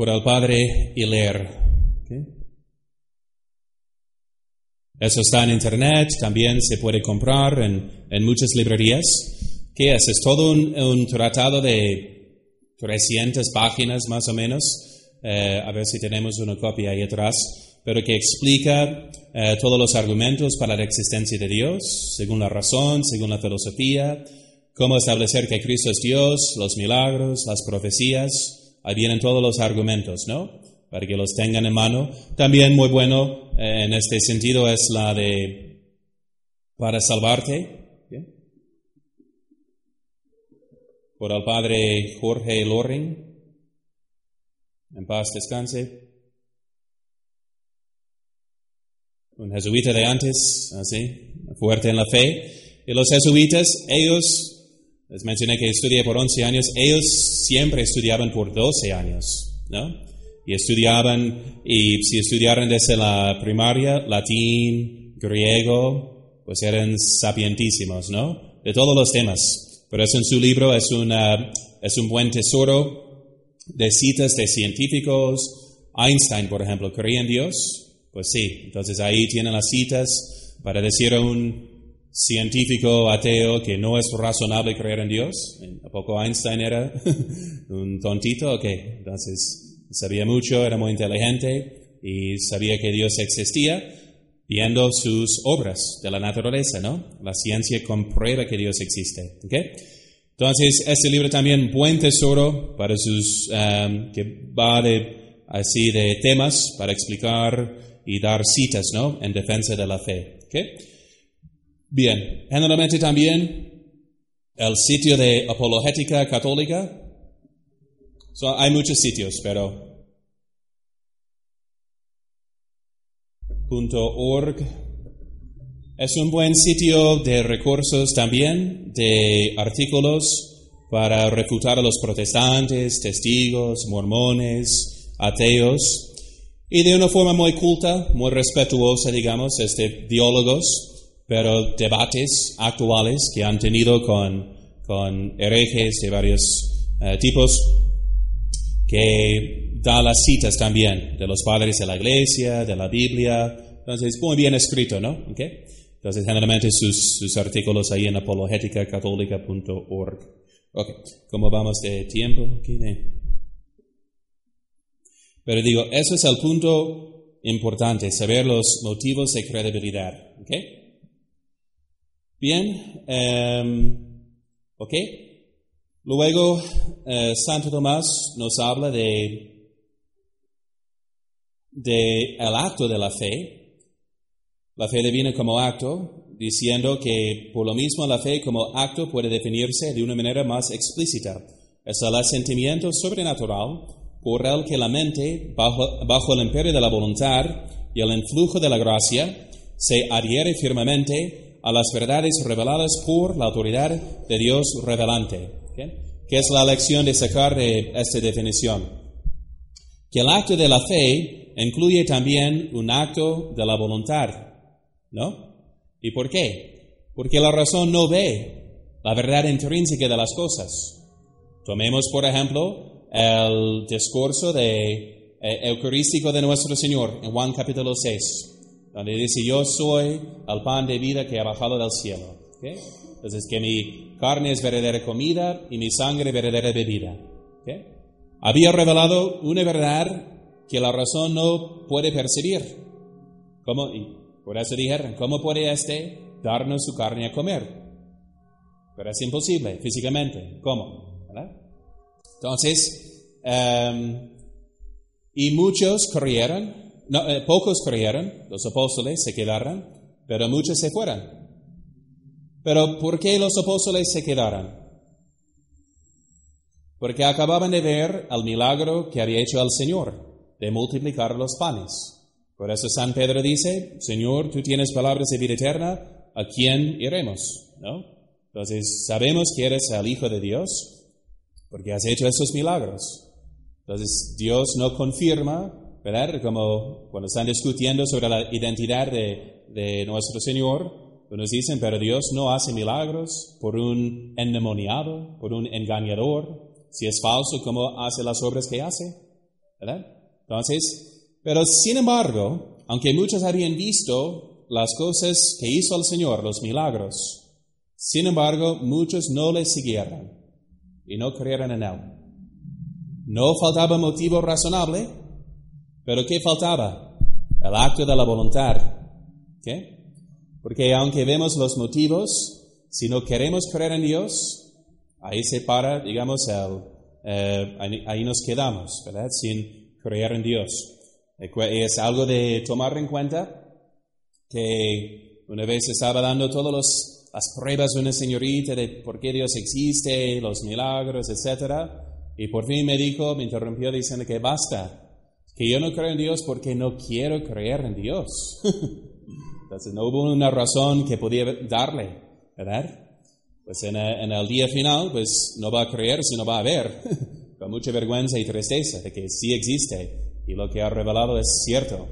por el padre Hilaire. Eso está en internet, también se puede comprar en, en muchas librerías. ¿Qué es? Es todo un, un tratado de 300 páginas más o menos. Eh, a ver si tenemos una copia ahí atrás. Pero que explica eh, todos los argumentos para la existencia de Dios, según la razón, según la filosofía, cómo establecer que Cristo es Dios, los milagros, las profecías, Ahí vienen todos los argumentos, ¿no? Para que los tengan en mano. También muy bueno eh, en este sentido es la de para salvarte. Por el padre Jorge Loring. En paz descanse. Un jesuita de antes, así, fuerte en la fe. Y los jesuitas, ellos les mencioné que estudié por 11 años. Ellos siempre estudiaban por 12 años, ¿no? Y estudiaban, y si estudiaron desde la primaria, latín, griego, pues eran sapientísimos, ¿no? De todos los temas. Pero eso en su libro es, una, es un buen tesoro de citas de científicos. Einstein, por ejemplo, ¿creía en Dios? Pues sí. Entonces ahí tienen las citas para decir un científico ateo que no es razonable creer en Dios. ¿A poco Einstein era [LAUGHS] un tontito? Ok, entonces sabía mucho, era muy inteligente y sabía que Dios existía viendo sus obras de la naturaleza, ¿no? La ciencia comprueba que Dios existe. ¿ok? Entonces, este libro también buen tesoro para sus, um, que va de, así de temas para explicar y dar citas, ¿no? En defensa de la fe. ¿ok? Bien, generalmente también el sitio de apologética católica. hay muchos sitios, pero .org. Es un buen sitio de recursos también, de artículos para refutar a los protestantes, testigos, mormones, ateos, y de una forma muy culta, muy respetuosa, digamos, este, biólogos pero debates actuales que han tenido con, con herejes de varios eh, tipos, que da las citas también de los padres de la iglesia, de la Biblia. Entonces, muy bien escrito, ¿no? Okay. Entonces, generalmente sus, sus artículos ahí en apologéticacatólica.org. Ok, ¿cómo vamos de tiempo? Pero digo, eso es el punto importante, saber los motivos de credibilidad. ¿okay? Bien, em, ok. Luego, eh, Santo Tomás nos habla de, de el acto de la fe, la fe divina como acto, diciendo que por lo mismo la fe como acto puede definirse de una manera más explícita. Es el asentimiento sobrenatural por el que la mente, bajo, bajo el imperio de la voluntad y el influjo de la gracia, se adhiere firmemente a las verdades reveladas por la autoridad de Dios revelante. ¿Qué es la lección de sacar de esta definición? Que el acto de la fe incluye también un acto de la voluntad. ¿No? ¿Y por qué? Porque la razón no ve la verdad intrínseca de las cosas. Tomemos, por ejemplo, el discurso de, eh, eucarístico de nuestro Señor en Juan capítulo 6 donde dice, yo soy el pan de vida que ha bajado del cielo. Entonces, que mi carne es verdadera comida y mi sangre verdadera bebida. Había revelado una verdad que la razón no puede percibir. ¿Cómo? Y por eso dijeron, ¿cómo puede este darnos su carne a comer? Pero es imposible físicamente. ¿Cómo? Entonces, em, y muchos creyeron eh, pocos creyeron, los apóstoles se quedaron, pero muchos se fueron. Pero ¿por qué los apóstoles se quedaron? Porque acababan de ver el milagro que había hecho el Señor de multiplicar los panes. Por eso San Pedro dice, Señor, tú tienes palabras de vida eterna, ¿a quién iremos? ¿No? Entonces, sabemos que eres el Hijo de Dios porque has hecho esos milagros. Entonces, Dios no confirma, ¿verdad? Como cuando están discutiendo sobre la identidad de, de nuestro Señor, pues nos dicen, pero Dios no hace milagros por un endemoniado, por un engañador. Si es falso, ¿cómo hace las obras que hace? ¿Verdad? Entonces, pero sin embargo, aunque muchos habían visto las cosas que hizo el Señor, los milagros, sin embargo, muchos no le siguieron y no creyeron en él. No faltaba motivo razonable, pero ¿qué faltaba? El acto de la voluntad. ¿Qué? Porque aunque vemos los motivos, si no queremos creer en Dios, ahí se para, digamos, el, eh, ahí, nos quedamos, ¿verdad? Sin creer en Dios. Es algo de tomar en cuenta que una vez estaba dando todas las pruebas de una señorita de por qué Dios existe, los milagros, etc. Y por fin me dijo, me interrumpió diciendo que basta, que yo no creo en Dios porque no quiero creer en Dios. [LAUGHS] Entonces no hubo una razón que podía darle, ¿verdad? Pues en, en el día final, pues no va a creer, sino va a ver, [LAUGHS] con mucha vergüenza y tristeza de que sí existe y lo que ha revelado es cierto.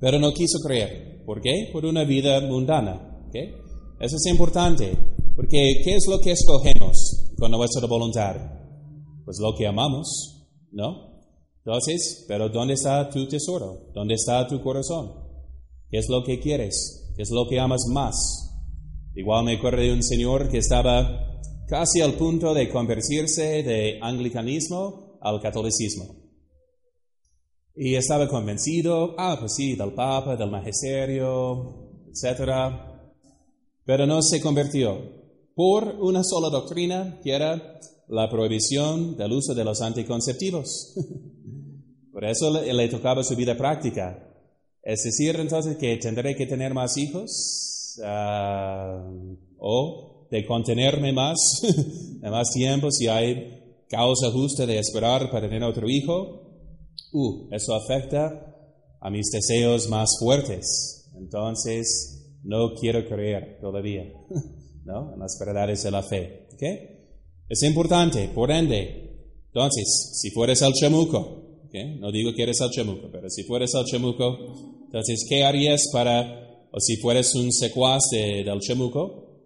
Pero no quiso creer. ¿Por qué? Por una vida mundana. ¿okay? Eso es importante, porque ¿qué es lo que escogemos con nuestra voluntad? Pues lo que amamos, ¿no? Entonces, pero ¿dónde está tu tesoro? ¿Dónde está tu corazón? ¿Qué es lo que quieres? ¿Qué es lo que amas más? Igual me acuerdo de un señor que estaba casi al punto de convertirse de anglicanismo al catolicismo. Y estaba convencido, ah, pues sí, del Papa, del Magisterio, etc. Pero no se convirtió por una sola doctrina, que era la prohibición del uso de los anticonceptivos. [LAUGHS] por eso le, tocaba su vida práctica. Es decir, entonces, que tendré que tener más hijos ah, o de contenerme más, [LAUGHS] de más tiempo si hay causa justa de esperar para tener otro hijo uh, eso afecta a mis deseos más fuertes. Entonces, no quiero creer todavía, [LAUGHS] ¿no? En las verdades de la fe. Es importante, por ende. Entonces, si fueres al chamuco, no digo que eres chamuco, pero si fueres chamuco, entonces, ¿qué harías para, o si fueres un secuaz del chamuco,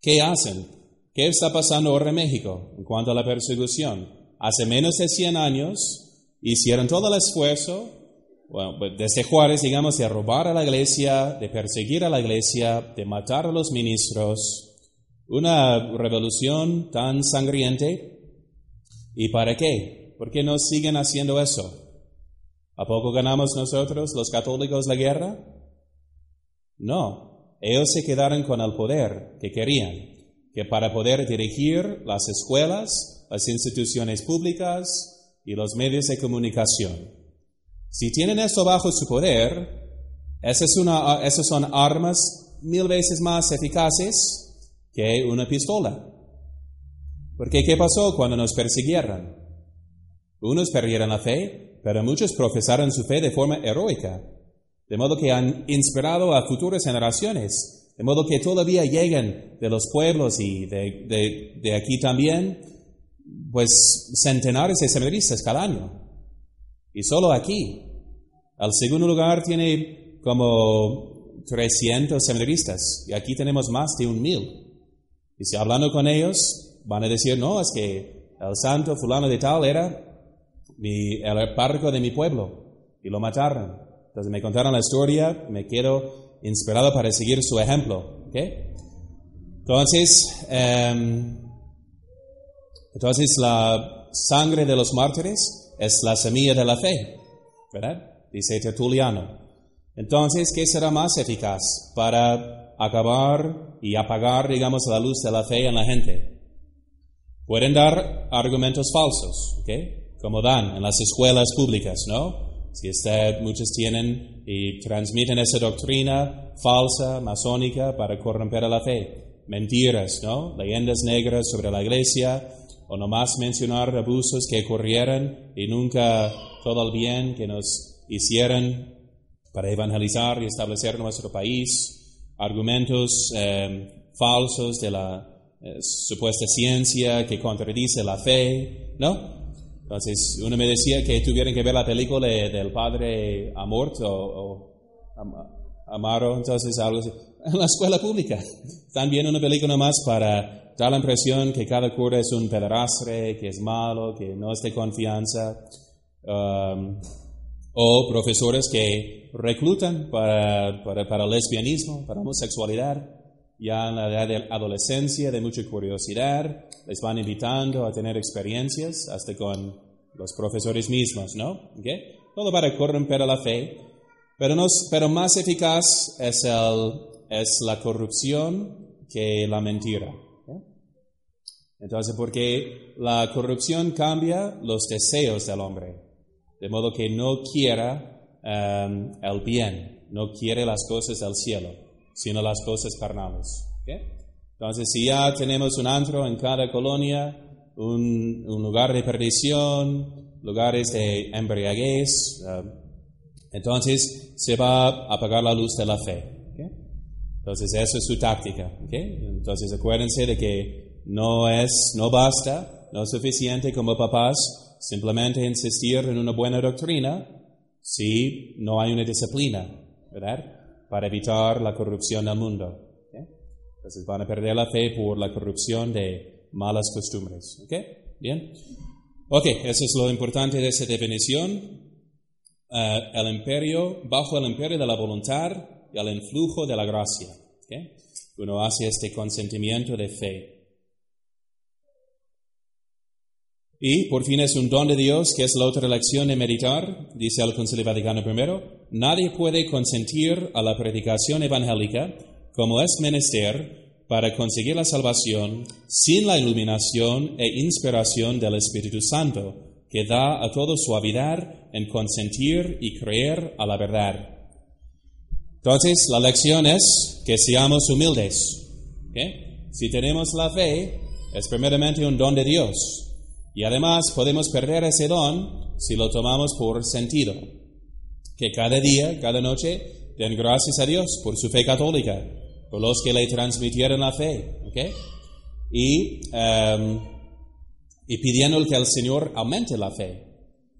¿qué hacen? ¿Qué está pasando ahora en México en cuanto a la persecución? Hace menos de 100 años, hicieron todo el esfuerzo, bueno, pues, desde Juárez, digamos, de robar a la iglesia, de perseguir a la iglesia, de matar a los ministros, una revolución tan sangriente. ¿Y para qué? ¿Por qué no siguen haciendo eso? ¿A poco ganamos nosotros, los católicos, la guerra? No, ellos se quedaron con el poder que querían, que para poder dirigir las escuelas, las instituciones públicas, y los medios de comunicación. Si tienen esto bajo su poder, esas, son armas mil veces más eficaces que una pistola. Porque ¿qué pasó cuando nos persiguieron? Unos perdieron la fe, pero muchos profesaron su fe de forma heroica, de modo que han inspirado a futuras generaciones, de modo que todavía llegan de los pueblos y de, de aquí también pues centenares de seminaristas cada año. Y solo aquí. Al segundo lugar tiene como 300 seminaristas y aquí tenemos más de un mil. Y si hablando con ellos, van a decir, no, es que el santo fulano de tal era el párroco de mi pueblo y lo mataron. Entonces me contaron la historia, me quedo inspirado para seguir su ejemplo. Entonces, em, entonces la sangre de los mártires es la semilla de la fe, ¿verdad? Dice Tertuliano. Entonces, ¿qué será más eficaz para acabar y apagar, digamos, la luz de la fe en la gente? Pueden dar argumentos falsos, ¿ok? Como dan en las escuelas públicas, ¿no? Si usted, muchos tienen y transmiten esa doctrina falsa, masónica, para corromper a la fe. Mentiras, ¿no? Leyendas negras sobre la iglesia, o nomás mencionar abusos que ocurrieron y nunca todo el bien que nos hicieron para evangelizar y establecer nuestro país, argumentos eh, falsos de la eh, supuesta ciencia que contradice la fe, ¿no? Entonces, uno me decía que tuvieran que ver la película del padre Amorto o, Amaro, entonces algo así. En la escuela pública. También una película más para dar la impresión que cada cura es un pedrastre, que es malo, que no es de confianza. Um, o profesores que reclutan para, para, para lesbianismo, para homosexualidad ya en la edad de adolescencia, de mucha curiosidad, les van invitando a tener experiencias, hasta con los profesores mismos, ¿no? Todo para corromper la fe, pero, no, pero más eficaz es, el, es la corrupción que la mentira. Entonces, porque la corrupción cambia los deseos del hombre, de modo que no quiera um, el bien, no quiere las cosas del cielo sino las cosas carnales. Entonces, si ya tenemos un antro en cada colonia, un, lugar de perdición, lugares de embriaguez, uh, entonces se va a apagar la luz de la fe. Entonces, esa es su táctica. Entonces, acuérdense de que no es, no basta, no es suficiente como papás simplemente insistir en una buena doctrina si no hay una disciplina, ¿verdad? Para evitar la corrupción del mundo. Entonces van a perder la fe por la corrupción de malas costumbres. ¿Ok? Bien. Ok, eso es lo importante de esa definición. Uh, el imperio, bajo el imperio de la voluntad y el influjo de la gracia. ¿Okay? Uno hace este consentimiento de fe. Y por fin es un don de Dios, que es la otra lección de meditar, dice el Concilio Vaticano I. Nadie puede consentir a la predicación evangélica como es menester para conseguir la salvación sin la iluminación e inspiración del Espíritu Santo, que da a todo suavidad en consentir y creer a la verdad. Entonces, la lección es que seamos humildes. Si tenemos la fe, es primeramente un don de Dios. Y además podemos perder ese don si lo tomamos por sentido. Que cada día, cada noche, den gracias a Dios por su fe católica, por los que le transmitieron la fe. ¿okay? Y, um, y pidiendo que el Señor aumente la fe.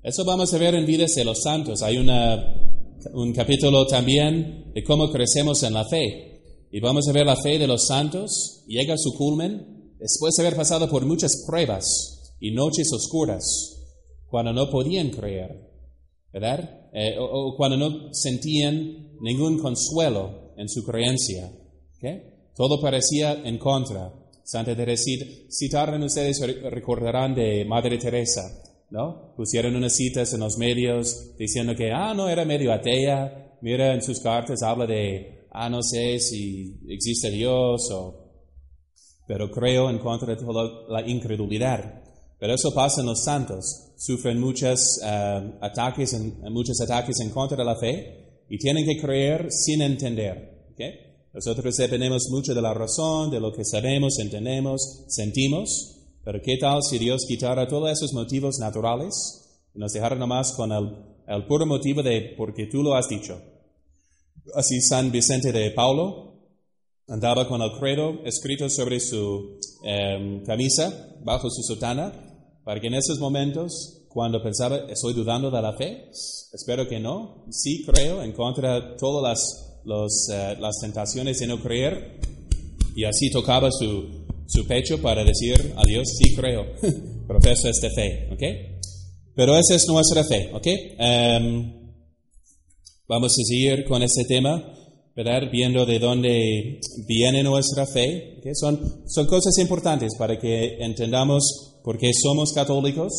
Eso vamos a ver en Vidas de los Santos. Hay una, un capítulo también de cómo crecemos en la fe. Y vamos a ver la fe de los santos, llega a su culmen después de haber pasado por muchas pruebas y noches oscuras, cuando no podían creer, ¿verdad? Eh, o, cuando no sentían ningún consuelo en su creencia. Todo parecía en contra. Santa Teresita, citaron ustedes, recordarán de Madre Teresa, ¿no? Pusieron unas citas en los medios diciendo que, ah, no, era medio atea. Mira, en sus cartas habla de, ah, no sé si existe Dios o... Pero creo en contra de toda la incredulidad. Pero eso pasa en los santos. Sufren muchos, eh, ataques en, muchos ataques en contra de la fe y tienen que creer sin entender. ¿okay? Nosotros dependemos mucho de la razón, de lo que sabemos, entendemos, sentimos. Pero ¿qué tal si Dios quitara todos esos motivos naturales y nos dejara nomás con el, el puro motivo de porque tú lo has dicho? Así San Vicente de Paulo andaba con el credo escrito sobre su eh, camisa, bajo su sotana, para que en esos momentos, cuando pensaba, estoy dudando de la fe, espero que no, sí creo en contra de todas las, eh, las tentaciones de no creer, y así tocaba su, su pecho para decir a Dios, sí creo, [LAUGHS] profeso esta fe, ¿ok? Pero esa es nuestra fe, ¿ok? Em, vamos a seguir con este tema, ¿verdad? Viendo de dónde viene nuestra fe, ¿okay? son, son cosas importantes para que entendamos porque somos católicos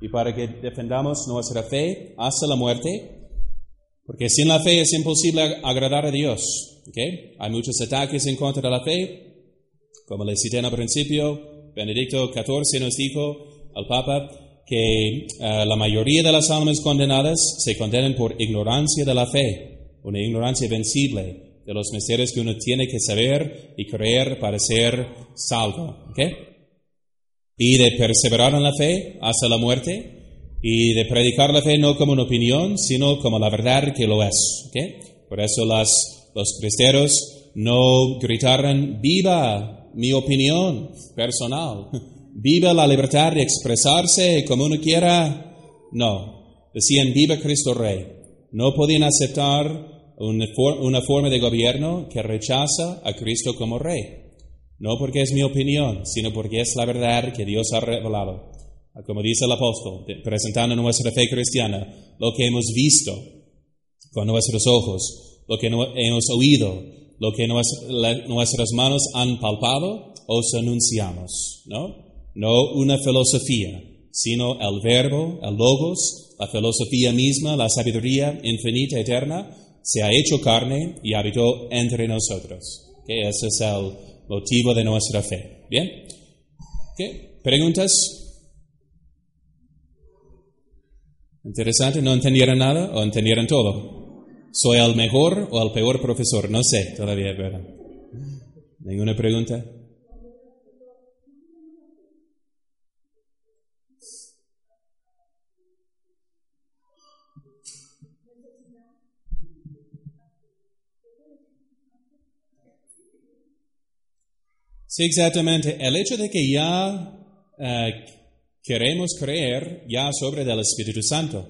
y para que defendamos nuestra fe hasta la muerte, porque sin la fe es imposible agradar a Dios. ¿okay? Hay muchos ataques en contra de la fe, como les cité al principio, Benedicto XIV nos dijo al Papa, que eh, la mayoría de las almas condenadas se condenan por ignorancia de la fe, una ignorancia vencible de los misterios que uno tiene que saber y creer para ser salvo. ¿ok? Y de perseverar en la fe hasta la muerte y de predicar la fe no como una opinión, sino como la verdad que lo es. ¿ok? Por eso las, los cristeros no gritaron, viva mi opinión personal, viva la libertad de expresarse como uno quiera. No, decían, viva Cristo Rey. No podían aceptar una, for- una forma de gobierno que rechaza a Cristo como Rey. No porque es mi opinión, sino porque es la verdad que Dios ha revelado. Como dice el apóstol, presentando nuestra fe cristiana, lo que hemos visto con nuestros ojos, lo que hemos oído, lo que nuestras manos han palpado, os anunciamos, ¿no? No una filosofía, sino el verbo, el logos, la filosofía misma, la sabiduría infinita, eterna, se ha hecho carne y habitó entre nosotros. Que ese es el motivo de nuestra fe. ¿Bien? ¿Qué? ¿Preguntas? Interesante, ¿no entendieron nada o entendieron todo? ¿Soy el mejor o el peor profesor? No sé todavía, pero... ¿Ninguna pregunta? Sí, exactamente. El hecho de que ya eh, queremos creer ya sobre del Espíritu Santo,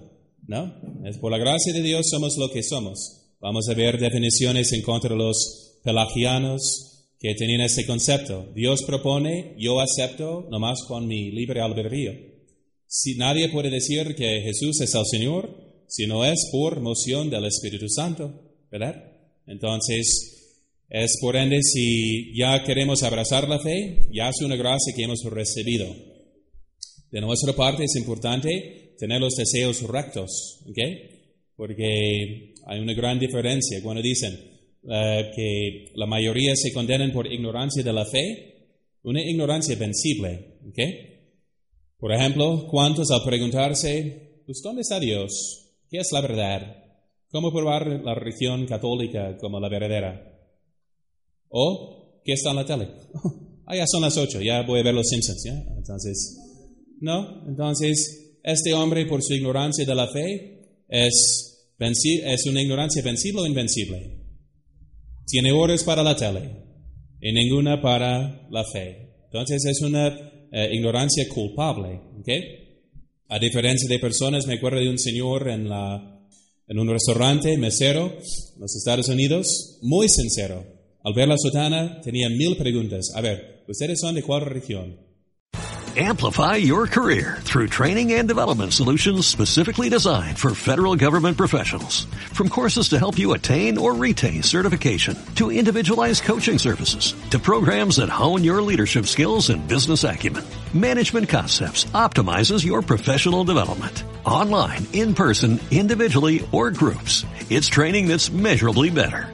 ¿no? Es por la gracia de Dios somos lo que somos. Vamos a ver definiciones en contra de los pelagianos que tenían ese concepto. Dios propone, yo acepto, nomás con mi libre albedrío. Si nadie puede decir que Jesús es el Señor si no es por moción del Espíritu Santo, ¿verdad? Entonces, es por ende, si ya queremos abrazar la fe, ya es una gracia que hemos recibido. De nuestra parte es importante tener los deseos rectos, ¿ok? Porque hay una gran diferencia cuando dicen eh, que la mayoría se condenan por ignorancia de la fe, una ignorancia vencible, ¿ok? Por ejemplo, ¿cuántos al preguntarse, pues, ¿dónde está Dios? ¿Qué es la verdad? ¿Cómo probar la religión católica como la verdadera? ¿O qué está en la tele? [LAUGHS] ah, ya son las ocho, ya voy a ver los Simpsons, ¿ya? Entonces, no, entonces, este hombre por su ignorancia de la fe es, es una ignorancia vencible o invencible. Tiene horas para la tele y ninguna para la fe. Entonces es una eh, ignorancia culpable, ¿ok? A diferencia de personas, me acuerdo de un señor en, en un restaurante, mesero, en los Estados Unidos, muy sincero. Al ver la sotana, tenía mil preguntas. A ver, ¿ustedes son de cuál? Amplify your career through training and development solutions specifically designed for federal government professionals. From courses to help you attain or retain certification, to individualized coaching services, to programs that hone your leadership skills and business acumen, Management Concepts optimizes your professional development. Online, in person, individually, or groups. It's training that's measurably better.